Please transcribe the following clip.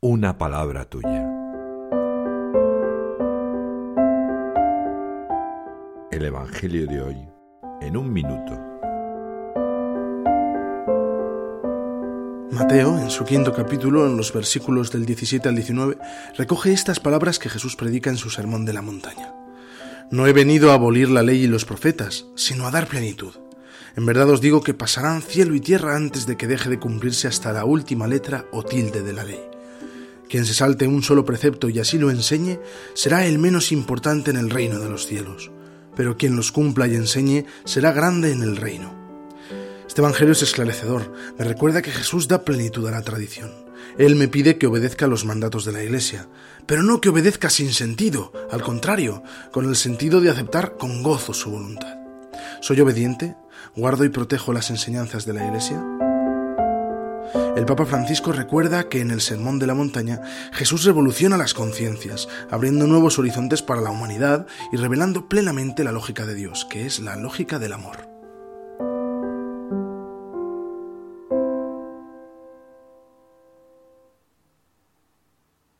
una palabra tuya. El Evangelio de hoy en un minuto. Mateo, en su quinto capítulo, en los versículos del 17 al 19, recoge estas palabras que Jesús predica en su Sermón de la Montaña. No he venido a abolir la ley y los profetas, sino a dar plenitud. En verdad os digo que pasarán cielo y tierra antes de que deje de cumplirse hasta la última letra o tilde de la ley. Quien se salte un solo precepto y así lo enseñe, será el menos importante en el reino de los cielos, pero quien los cumpla y enseñe será grande en el reino. Este Evangelio es esclarecedor, me recuerda que Jesús da plenitud a la tradición. Él me pide que obedezca los mandatos de la Iglesia, pero no que obedezca sin sentido, al contrario, con el sentido de aceptar con gozo su voluntad. ¿Soy obediente? ¿Guardo y protejo las enseñanzas de la Iglesia? El Papa Francisco recuerda que en el Sermón de la Montaña Jesús revoluciona las conciencias, abriendo nuevos horizontes para la humanidad y revelando plenamente la lógica de Dios, que es la lógica del amor.